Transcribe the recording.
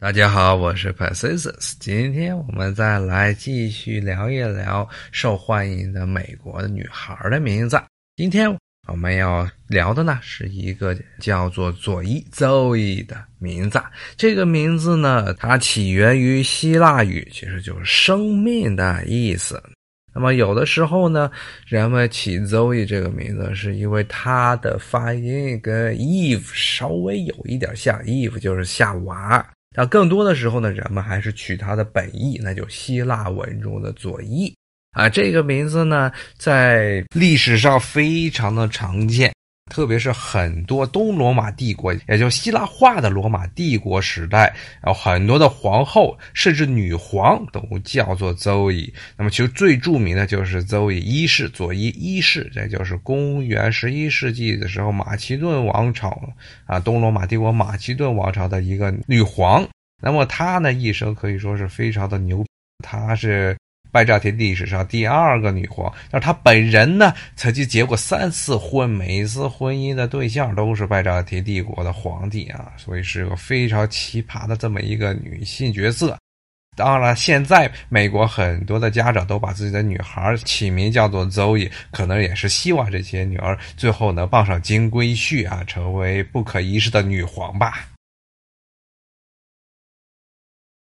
大家好，我是 Pacius，今天我们再来继续聊一聊受欢迎的美国女孩的名字。今天我们要聊的呢是一个叫做佐伊 Zoe 的名字。这个名字呢，它起源于希腊语，其实就是生命的意思。那么有的时候呢，人们起 Zoe 这个名字是因为它的发音跟 Eve 稍微有一点像，Eve 就是夏娃。那更多的时候呢，人们还是取它的本意，那就希腊文中的左翼啊。这个名字呢，在历史上非常的常见，特别是很多东罗马帝国，也就希腊化的罗马帝国时代，有很多的皇后甚至女皇都叫做 Zoe。那么，其实最著名的就是 Zoe 一世，佐伊一世，这就是公元十一世纪的时候，马其顿王朝啊，东罗马帝国马其顿王朝的一个女皇。那么她呢，一生可以说是非常的牛，她是拜占庭历史上第二个女皇。但是她本人呢，曾经结过三次婚，每一次婚姻的对象都是拜占庭帝国的皇帝啊，所以是个非常奇葩的这么一个女性角色。当然了，现在美国很多的家长都把自己的女孩起名叫做 Zoe，可能也是希望这些女儿最后能傍上金龟婿啊，成为不可一世的女皇吧。